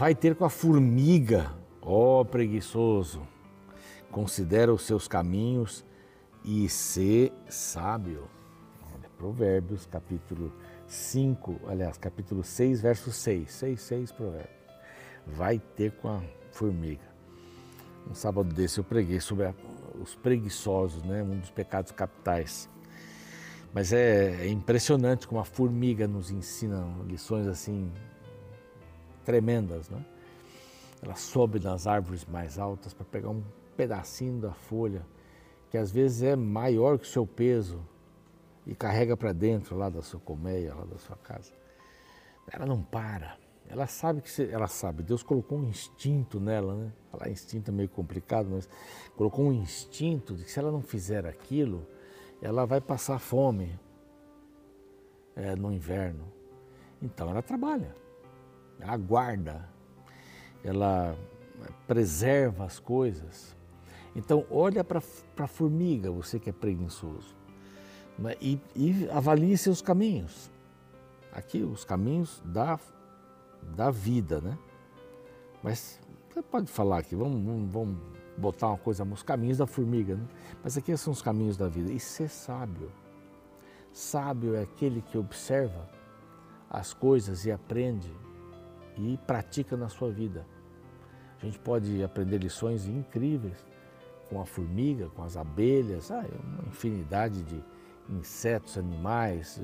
vai ter com a formiga, ó preguiçoso. Considera os seus caminhos e ser sábio. Provérbios, capítulo 5, aliás, capítulo 6, verso 6. 6, 6, Provérbios. Vai ter com a formiga. Um sábado desse eu preguei sobre a, os preguiçosos, né? um dos pecados capitais. Mas é, é impressionante como a formiga nos ensina lições assim tremendas, né? Ela sobe nas árvores mais altas para pegar um pedacinho da folha que às vezes é maior que o seu peso e carrega para dentro lá da sua colmeia, lá da sua casa. Ela não para. Ela sabe que ela sabe. Deus colocou um instinto nela, né? Falar instinto é meio complicado, mas colocou um instinto de que se ela não fizer aquilo, ela vai passar fome é, no inverno. Então ela trabalha, ela guarda, ela preserva as coisas então, olha para a formiga, você que é preguiçoso, né? e, e avalie seus caminhos. Aqui, os caminhos da, da vida, né? Mas você pode falar aqui, vamos, vamos, vamos botar uma coisa, os caminhos da formiga, né? Mas aqui são os caminhos da vida. E ser sábio. Sábio é aquele que observa as coisas e aprende e pratica na sua vida. A gente pode aprender lições incríveis com a formiga, com as abelhas, ah, é uma infinidade de insetos, animais,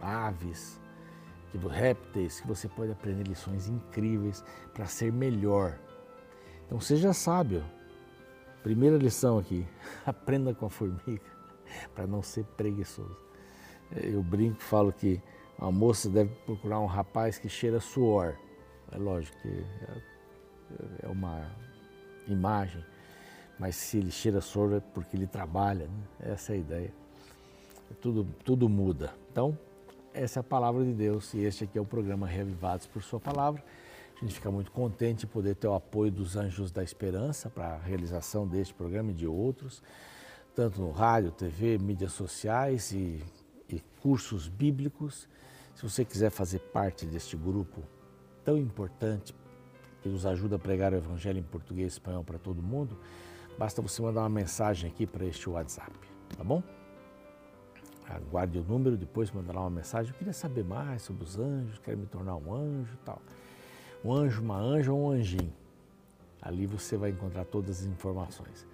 aves, répteis, que você pode aprender lições incríveis para ser melhor. Então seja sábio. Primeira lição aqui, aprenda com a formiga para não ser preguiçoso. Eu brinco falo que uma moça deve procurar um rapaz que cheira suor. É lógico que é, é uma imagem mas se ele cheira soro é porque ele trabalha, né? essa é a ideia. Tudo, tudo muda. Então, essa é a palavra de Deus e este aqui é o programa Reavivados por Sua Palavra. A gente fica muito contente de poder ter o apoio dos Anjos da Esperança para a realização deste programa e de outros, tanto no rádio, TV, mídias sociais e, e cursos bíblicos. Se você quiser fazer parte deste grupo tão importante que nos ajuda a pregar o Evangelho em português e espanhol para todo mundo, Basta você mandar uma mensagem aqui para este WhatsApp, tá bom? Aguarde o número, depois mandará uma mensagem. Eu queria saber mais sobre os anjos, quero me tornar um anjo e tal. Um anjo, uma anja ou um anjinho. Ali você vai encontrar todas as informações.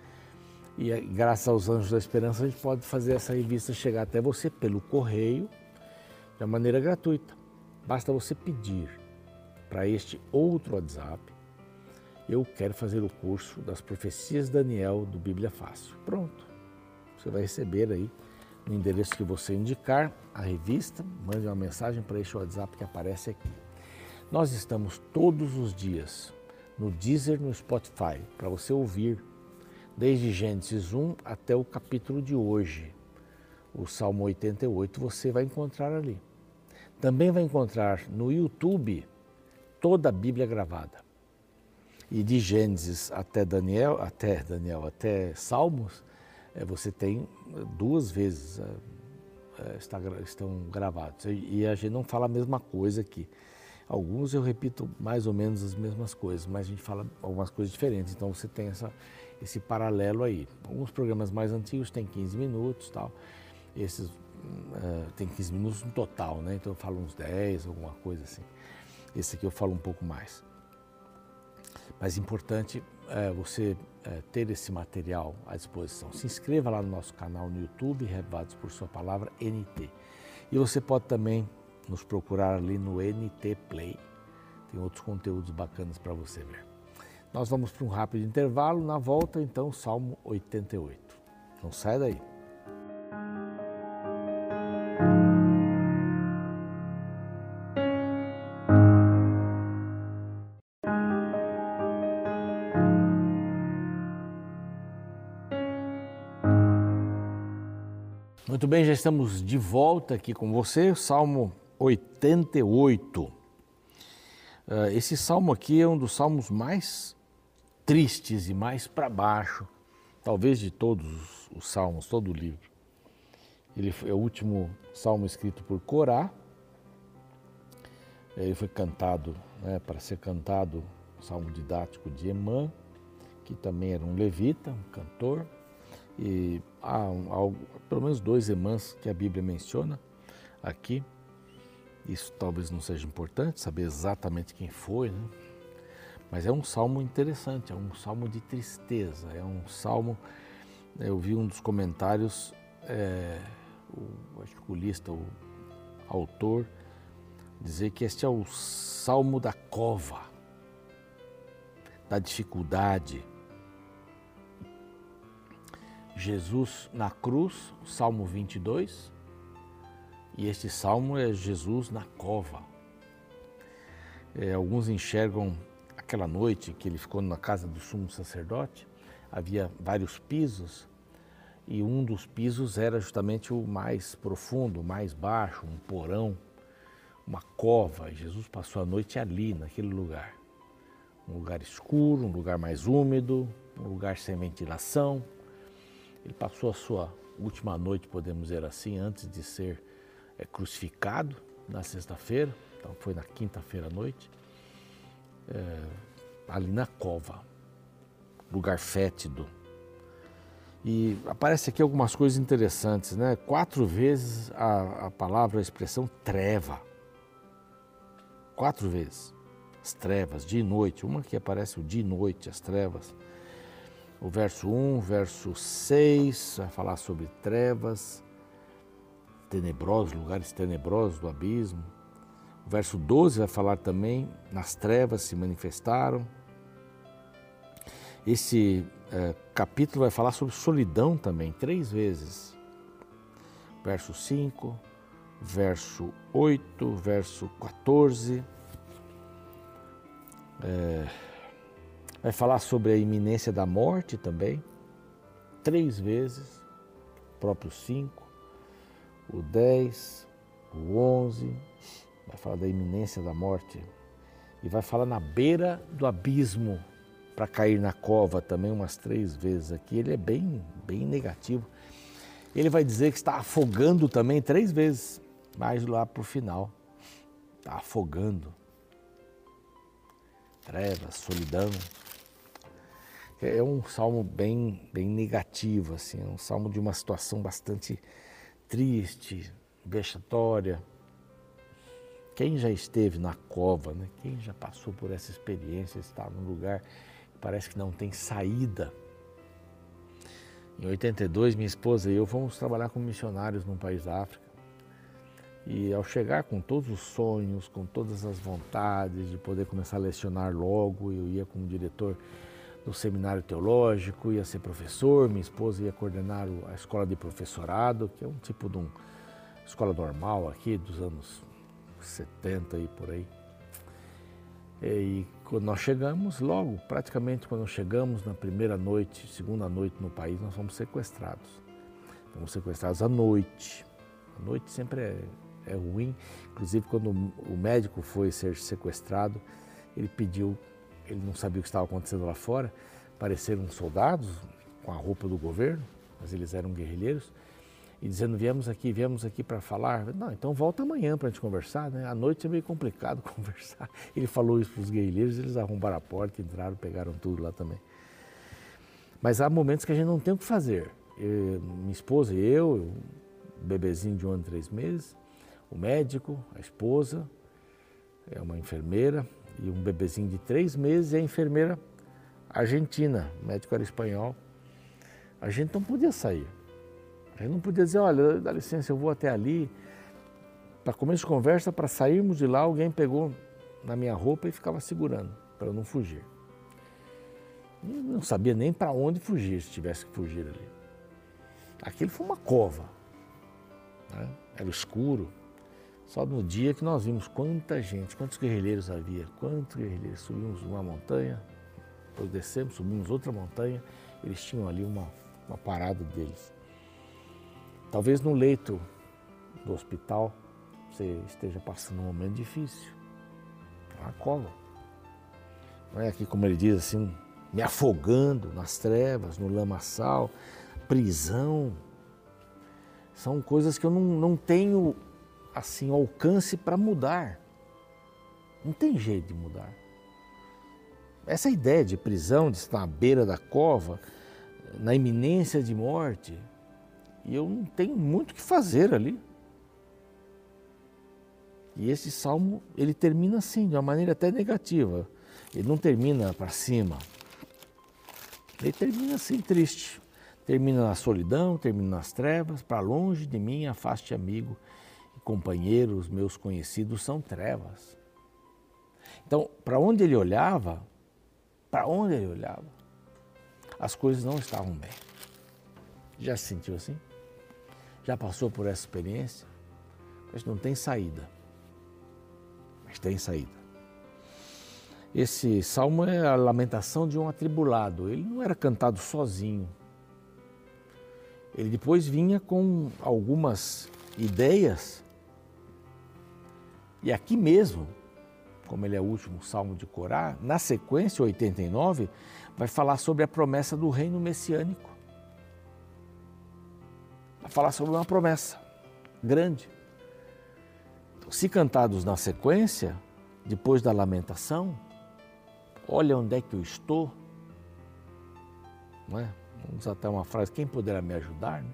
E graças aos Anjos da Esperança, a gente pode fazer essa revista chegar até você pelo correio, de maneira gratuita. Basta você pedir para este outro WhatsApp eu quero fazer o curso das profecias Daniel do Bíblia Fácil. Pronto. Você vai receber aí no endereço que você indicar a revista, mande uma mensagem para este WhatsApp que aparece aqui. Nós estamos todos os dias no Deezer, no Spotify, para você ouvir desde Gênesis 1 até o capítulo de hoje. O Salmo 88 você vai encontrar ali. Também vai encontrar no YouTube toda a Bíblia gravada. E de Gênesis até Daniel, até Daniel, até Salmos, é, você tem duas vezes é, está, estão gravados. E a gente não fala a mesma coisa aqui. Alguns eu repito mais ou menos as mesmas coisas, mas a gente fala algumas coisas diferentes. Então você tem essa, esse paralelo aí. Alguns programas mais antigos têm 15 minutos tal. Esses uh, tem 15 minutos no total, né? Então eu falo uns 10, alguma coisa assim. Esse aqui eu falo um pouco mais. Mas importante é você é, ter esse material à disposição. Se inscreva lá no nosso canal no YouTube, Revados por Sua Palavra, NT. E você pode também nos procurar ali no NT Play. Tem outros conteúdos bacanas para você ver. Nós vamos para um rápido intervalo. Na volta, então, Salmo 88. Não sai daí. Muito bem, já estamos de volta aqui com você, Salmo 88. Ah, esse salmo aqui é um dos salmos mais tristes e mais para baixo, talvez de todos os salmos, todo o livro. Ele é o último salmo escrito por Corá, Ele foi cantado, né, para ser cantado, salmo didático de Emã, que também era um levita, um cantor, e há, há pelo menos dois Emãs que a Bíblia menciona aqui. Isso talvez não seja importante, saber exatamente quem foi, né? mas é um salmo interessante, é um salmo de tristeza, é um salmo. Eu vi um dos comentários, é, o articulista, o autor, dizer que este é o salmo da cova, da dificuldade. Jesus na cruz, Salmo 22, e este salmo é Jesus na cova. É, alguns enxergam aquela noite que ele ficou na casa do sumo sacerdote, havia vários pisos, e um dos pisos era justamente o mais profundo, o mais baixo, um porão, uma cova. E Jesus passou a noite ali, naquele lugar. Um lugar escuro, um lugar mais úmido, um lugar sem ventilação. Ele passou a sua última noite, podemos dizer assim, antes de ser é, crucificado na sexta-feira, então foi na quinta-feira à noite, é, ali na cova, lugar fétido. E aparece aqui algumas coisas interessantes, né? Quatro vezes a, a palavra, a expressão treva. Quatro vezes. As trevas, dia e noite. Uma que aparece o dia e noite, as trevas. O verso 1, verso 6 vai falar sobre trevas tenebrosos, lugares tenebrosos do abismo. O verso 12 vai falar também, nas trevas se manifestaram. Esse é, capítulo vai falar sobre solidão também, três vezes. Verso 5, verso 8, verso 14. É, vai falar sobre a iminência da morte também, três vezes, próprio 5 o 10, o 11, vai falar da iminência da morte e vai falar na beira do abismo para cair na cova também umas três vezes aqui. Ele é bem, bem negativo. Ele vai dizer que está afogando também três vezes, mais lá para o final. Está afogando. Trevas, solidão. É um salmo bem, bem negativo, assim, é um salmo de uma situação bastante triste, vexatória. Quem já esteve na cova, né? quem já passou por essa experiência, está num lugar que parece que não tem saída. Em 82, minha esposa e eu fomos trabalhar como missionários num país da África. E ao chegar com todos os sonhos, com todas as vontades de poder começar a lecionar logo, eu ia como diretor do seminário teológico, ia ser professor, minha esposa ia coordenar a escola de professorado, que é um tipo de uma escola normal aqui dos anos 70 e por aí. E quando nós chegamos, logo, praticamente quando chegamos na primeira noite, segunda noite no país, nós fomos sequestrados. Fomos sequestrados à noite. A noite sempre é, é ruim. Inclusive, quando o médico foi ser sequestrado, ele pediu ele não sabia o que estava acontecendo lá fora. Apareceram soldados com a roupa do governo, mas eles eram guerrilheiros, e dizendo: Viemos aqui, viemos aqui para falar. Não, então volta amanhã para a gente conversar, né? À noite é meio complicado conversar. Ele falou isso para os guerrilheiros, eles arrombaram a porta, entraram, pegaram tudo lá também. Mas há momentos que a gente não tem o que fazer. Eu, minha esposa e eu, o bebezinho de um ano e três meses, o médico, a esposa, é uma enfermeira, e um bebezinho de três meses e a enfermeira argentina, o médico era espanhol. A gente não podia sair. A gente não podia dizer, olha, dá licença, eu vou até ali. Para começo de conversa, para sairmos de lá, alguém pegou na minha roupa e ficava segurando, para eu não fugir. Não sabia nem para onde fugir, se tivesse que fugir ali. Aquilo foi uma cova. Né? Era escuro, só no dia que nós vimos quanta gente, quantos guerrilheiros havia, quantos guerrilheiros. Subimos uma montanha, depois descemos, subimos outra montanha, eles tinham ali uma, uma parada deles. Talvez no leito do hospital você esteja passando um momento difícil. Uma cova. Não é aqui como ele diz assim, me afogando nas trevas, no lamaçal, prisão. São coisas que eu não, não tenho assim alcance para mudar. Não tem jeito de mudar. Essa ideia de prisão, de estar à beira da cova, na iminência de morte, e eu não tenho muito o que fazer ali. E esse salmo, ele termina assim, de uma maneira até negativa. Ele não termina para cima. Ele termina assim, triste. Termina na solidão, termina nas trevas, para longe de mim, afaste amigo e companheiro, os meus conhecidos são trevas. Então, para onde ele olhava, para onde ele olhava, as coisas não estavam bem. Já se sentiu assim? Já passou por essa experiência? Mas não tem saída. Mas tem saída. Esse salmo é a lamentação de um atribulado. Ele não era cantado sozinho. Ele depois vinha com algumas ideias. E aqui mesmo, como ele é o último salmo de Corá, na sequência 89, vai falar sobre a promessa do reino messiânico. Vai falar sobre uma promessa grande. Então, se cantados na sequência, depois da lamentação, olha onde é que eu estou. Não é? Vamos até uma frase, quem poderá me ajudar? Né?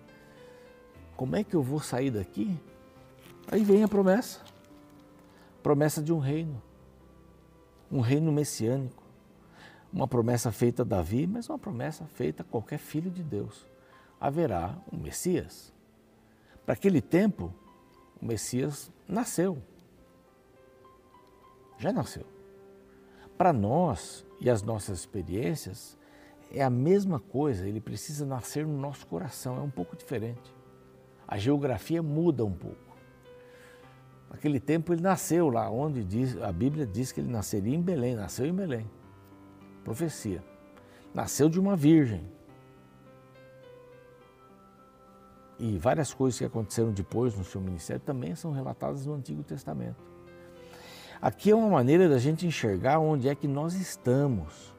Como é que eu vou sair daqui? Aí vem a promessa. Promessa de um reino. Um reino messiânico. Uma promessa feita a Davi, mas uma promessa feita a qualquer filho de Deus. Haverá um Messias. Para aquele tempo, o Messias nasceu. Já nasceu. Para nós e as nossas experiências, é a mesma coisa, ele precisa nascer no nosso coração, é um pouco diferente. A geografia muda um pouco. Naquele tempo ele nasceu lá onde diz, a Bíblia diz que ele nasceria em Belém, nasceu em Belém. Profecia. Nasceu de uma virgem. E várias coisas que aconteceram depois no seu ministério também são relatadas no Antigo Testamento. Aqui é uma maneira da gente enxergar onde é que nós estamos.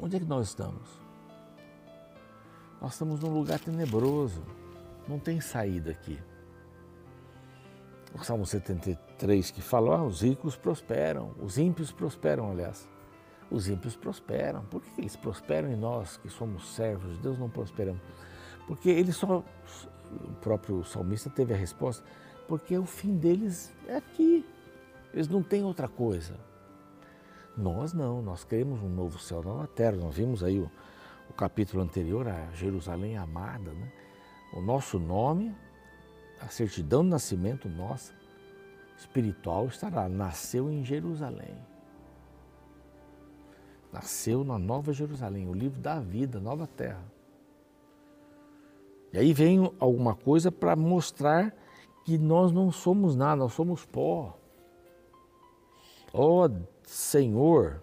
Onde é que nós estamos? Nós estamos num lugar tenebroso, não tem saída aqui. O Salmo 73 que fala, ah, os ricos prosperam, os ímpios prosperam, aliás. Os ímpios prosperam. Por que eles prosperam e nós, que somos servos de Deus, não prosperamos? Porque eles só, o próprio salmista teve a resposta, porque o fim deles é aqui, eles não têm outra coisa. Nós não, nós queremos um novo céu, nova terra. Nós vimos aí o, o capítulo anterior, a Jerusalém amada. Né? O nosso nome, a certidão de nascimento nossa, espiritual, estará. Nasceu em Jerusalém. Nasceu na Nova Jerusalém, o livro da vida, nova terra. E aí vem alguma coisa para mostrar que nós não somos nada, nós somos pó. Ó oh, Senhor,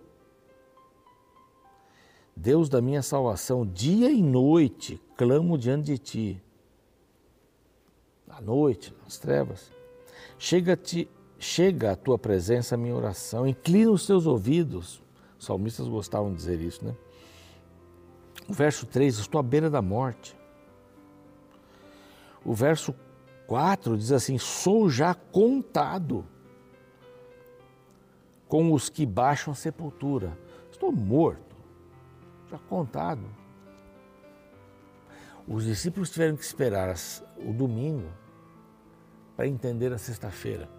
Deus da minha salvação, dia e noite clamo diante de ti. À noite, nas trevas, chega-te, chega a tua presença a minha oração, inclina os teus ouvidos. Os salmistas gostavam de dizer isso, né? O verso 3, estou à beira da morte. O verso 4 diz assim: sou já contado com os que baixam a sepultura. Estou morto, já contado. Os discípulos tiveram que esperar o domingo para entender a sexta-feira,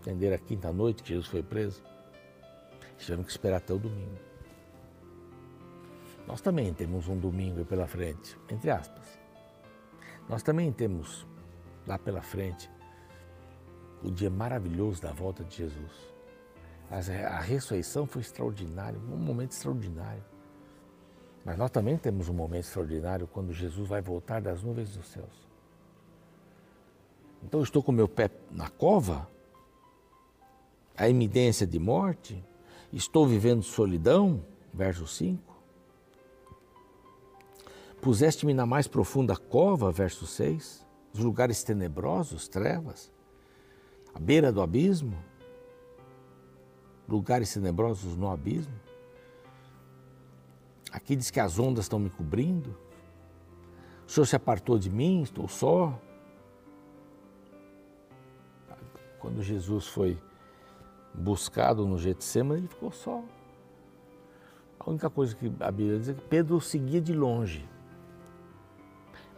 entender a quinta-noite que Jesus foi preso. Tiveram que esperar até o domingo. Nós também temos um domingo pela frente, entre aspas. Nós também temos lá pela frente o dia maravilhoso da volta de Jesus. A ressurreição foi extraordinária, um momento extraordinário. Mas nós também temos um momento extraordinário quando Jesus vai voltar das nuvens dos céus. Então eu estou com meu pé na cova, a iminência de morte, estou vivendo solidão, verso 5. Puseste-me na mais profunda cova, verso 6, os lugares tenebrosos, trevas, à beira do abismo, lugares tenebrosos no abismo. Aqui diz que as ondas estão me cobrindo. O Senhor se apartou de mim, estou só. Quando Jesus foi buscado no Getsemane, ele ficou só. A única coisa que a Bíblia diz é que Pedro seguia de longe.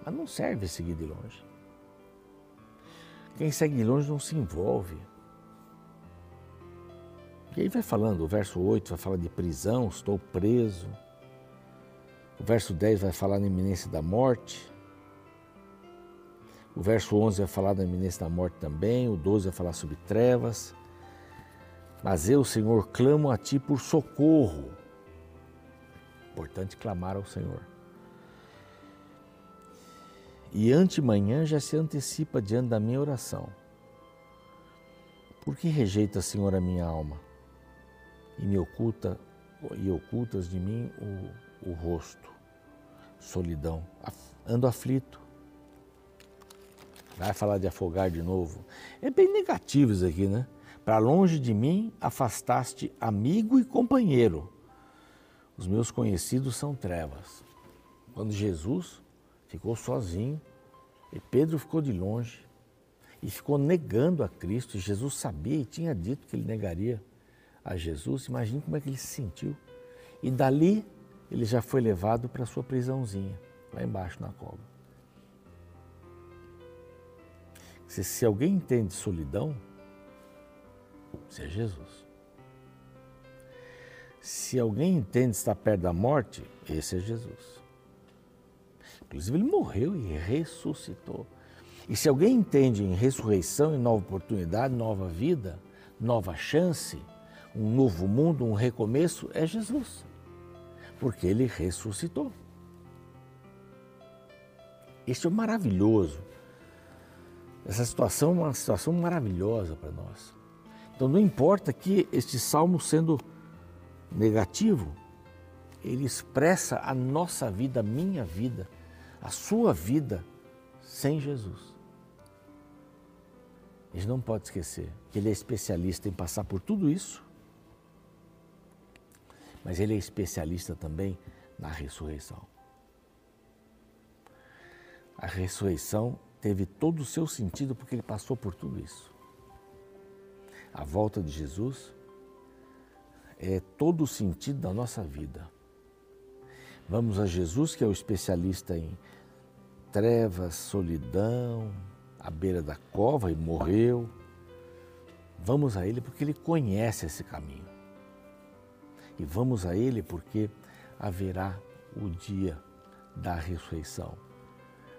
Mas não serve seguir de longe. Quem segue de longe não se envolve. E aí vai falando, o verso 8 vai falar de prisão, estou preso. O verso 10 vai falar na iminência da morte. O verso 11 vai falar da iminência da morte também. O 12 vai falar sobre trevas. Mas eu, Senhor, clamo a Ti por socorro. Importante clamar ao Senhor. E antemanhã já se antecipa diante da minha oração. Por que rejeita, Senhor, a minha alma e me oculta e ocultas de mim o, o rosto? Solidão. Ando aflito. Vai falar de afogar de novo. É bem negativo isso aqui, né? Para longe de mim afastaste amigo e companheiro. Os meus conhecidos são trevas. Quando Jesus ficou sozinho e Pedro ficou de longe e ficou negando a Cristo, Jesus sabia e tinha dito que ele negaria a Jesus. Imagine como é que ele se sentiu. E dali ele já foi levado para sua prisãozinha, lá embaixo na cova. Se, se alguém entende solidão, isso é Jesus. Se alguém entende estar perto da morte, esse é Jesus. Inclusive, ele morreu e ressuscitou. E se alguém entende em ressurreição, em nova oportunidade, nova vida, nova chance, um novo mundo, um recomeço, é Jesus. Porque ele ressuscitou. Isso é maravilhoso. Essa situação é uma situação maravilhosa para nós. Então não importa que este salmo sendo negativo, ele expressa a nossa vida, a minha vida, a sua vida sem Jesus. A gente não pode esquecer que ele é especialista em passar por tudo isso, mas ele é especialista também na ressurreição. A ressurreição teve todo o seu sentido porque ele passou por tudo isso a volta de Jesus é todo o sentido da nossa vida. Vamos a Jesus, que é o especialista em trevas, solidão, à beira da cova e morreu. Vamos a Ele porque Ele conhece esse caminho. E vamos a Ele porque haverá o dia da ressurreição.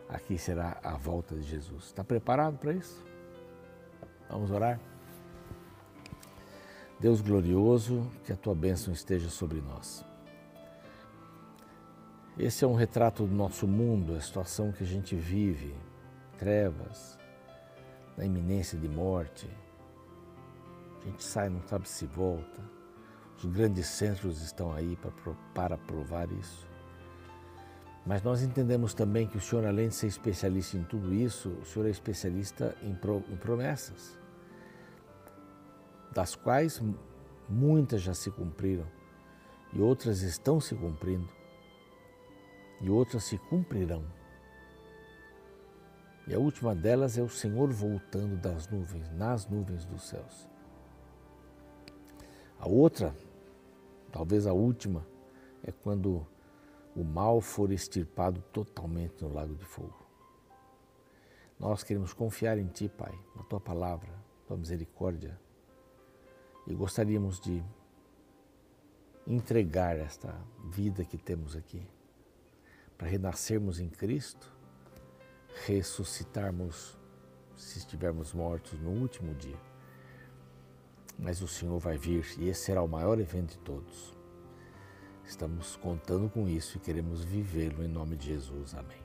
Aqui será a volta de Jesus. Está preparado para isso? Vamos orar? Deus glorioso, que a tua bênção esteja sobre nós. Esse é um retrato do nosso mundo, a situação que a gente vive, trevas, na iminência de morte. A gente sai, não sabe se volta. Os grandes centros estão aí para, provar isso. Mas nós entendemos também que o Senhor, além de ser especialista em tudo isso, o Senhor é especialista em, pro, em promessas das quais muitas já se cumpriram e outras estão se cumprindo e outras se cumprirão. E a última delas é o Senhor voltando das nuvens, nas nuvens dos céus. A outra, talvez a última, é quando o mal for extirpado totalmente no lago de fogo. Nós queremos confiar em Ti, Pai, na Tua palavra, Tua misericórdia, e gostaríamos de entregar esta vida que temos aqui para renascermos em Cristo, ressuscitarmos se estivermos mortos no último dia. Mas o Senhor vai vir e esse será o maior evento de todos. Estamos contando com isso e queremos vivê-lo em nome de Jesus. Amém.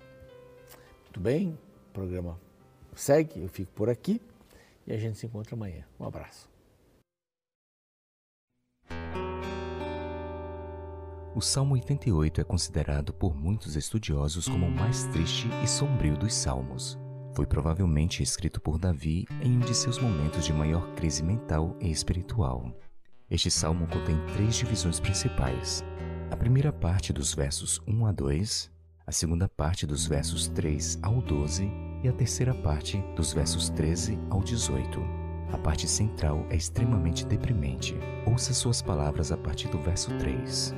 Muito bem, o programa segue, eu fico por aqui e a gente se encontra amanhã. Um abraço. O Salmo 88 é considerado por muitos estudiosos como o mais triste e sombrio dos salmos. Foi provavelmente escrito por Davi em um de seus momentos de maior crise mental e espiritual. Este salmo contém três divisões principais. A primeira parte dos versos 1 a 2, a segunda parte dos versos 3 ao 12 e a terceira parte dos versos 13 ao 18. A parte central é extremamente deprimente. Ouça suas palavras a partir do verso 3.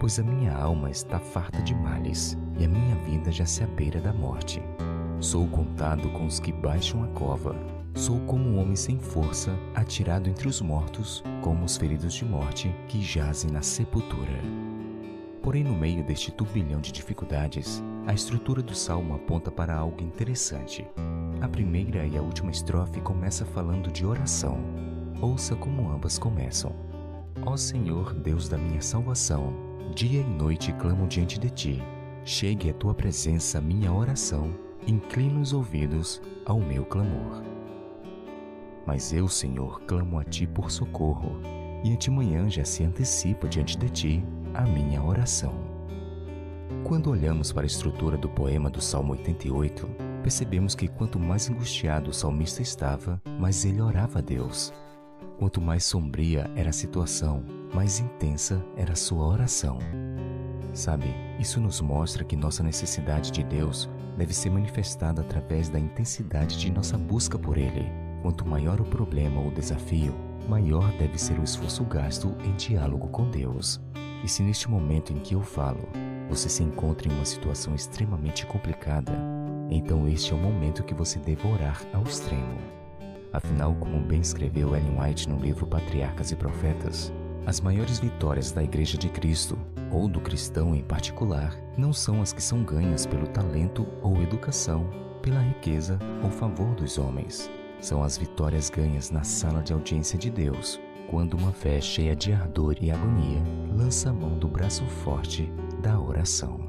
Pois a minha alma está farta de males, e a minha vida já se abeira da morte. Sou contado com os que baixam a cova. Sou como um homem sem força, atirado entre os mortos, como os feridos de morte que jazem na sepultura. Porém, no meio deste turbilhão de dificuldades, a estrutura do salmo aponta para algo interessante. A primeira e a última estrofe começa falando de oração. Ouça como ambas começam. Ó Senhor, Deus da minha salvação, dia e noite clamo diante de ti. Chegue à tua presença minha oração, inclina os ouvidos ao meu clamor. Mas eu, Senhor, clamo a ti por socorro, e antemanhã já se antecipa diante de ti a minha oração. Quando olhamos para a estrutura do poema do Salmo 88, percebemos que quanto mais angustiado o salmista estava, mais ele orava a Deus. Quanto mais sombria era a situação, mais intensa era a sua oração. Sabe, isso nos mostra que nossa necessidade de Deus deve ser manifestada através da intensidade de nossa busca por Ele. Quanto maior o problema ou desafio, maior deve ser o esforço gasto em diálogo com Deus. E se neste momento em que eu falo, você se encontra em uma situação extremamente complicada, então este é o momento que você deve orar ao extremo. Afinal, como bem escreveu Ellen White no livro Patriarcas e Profetas, as maiores vitórias da Igreja de Cristo, ou do cristão em particular, não são as que são ganhas pelo talento ou educação, pela riqueza ou favor dos homens. São as vitórias ganhas na sala de audiência de Deus, quando uma fé cheia de ardor e agonia lança a mão do braço forte da oração.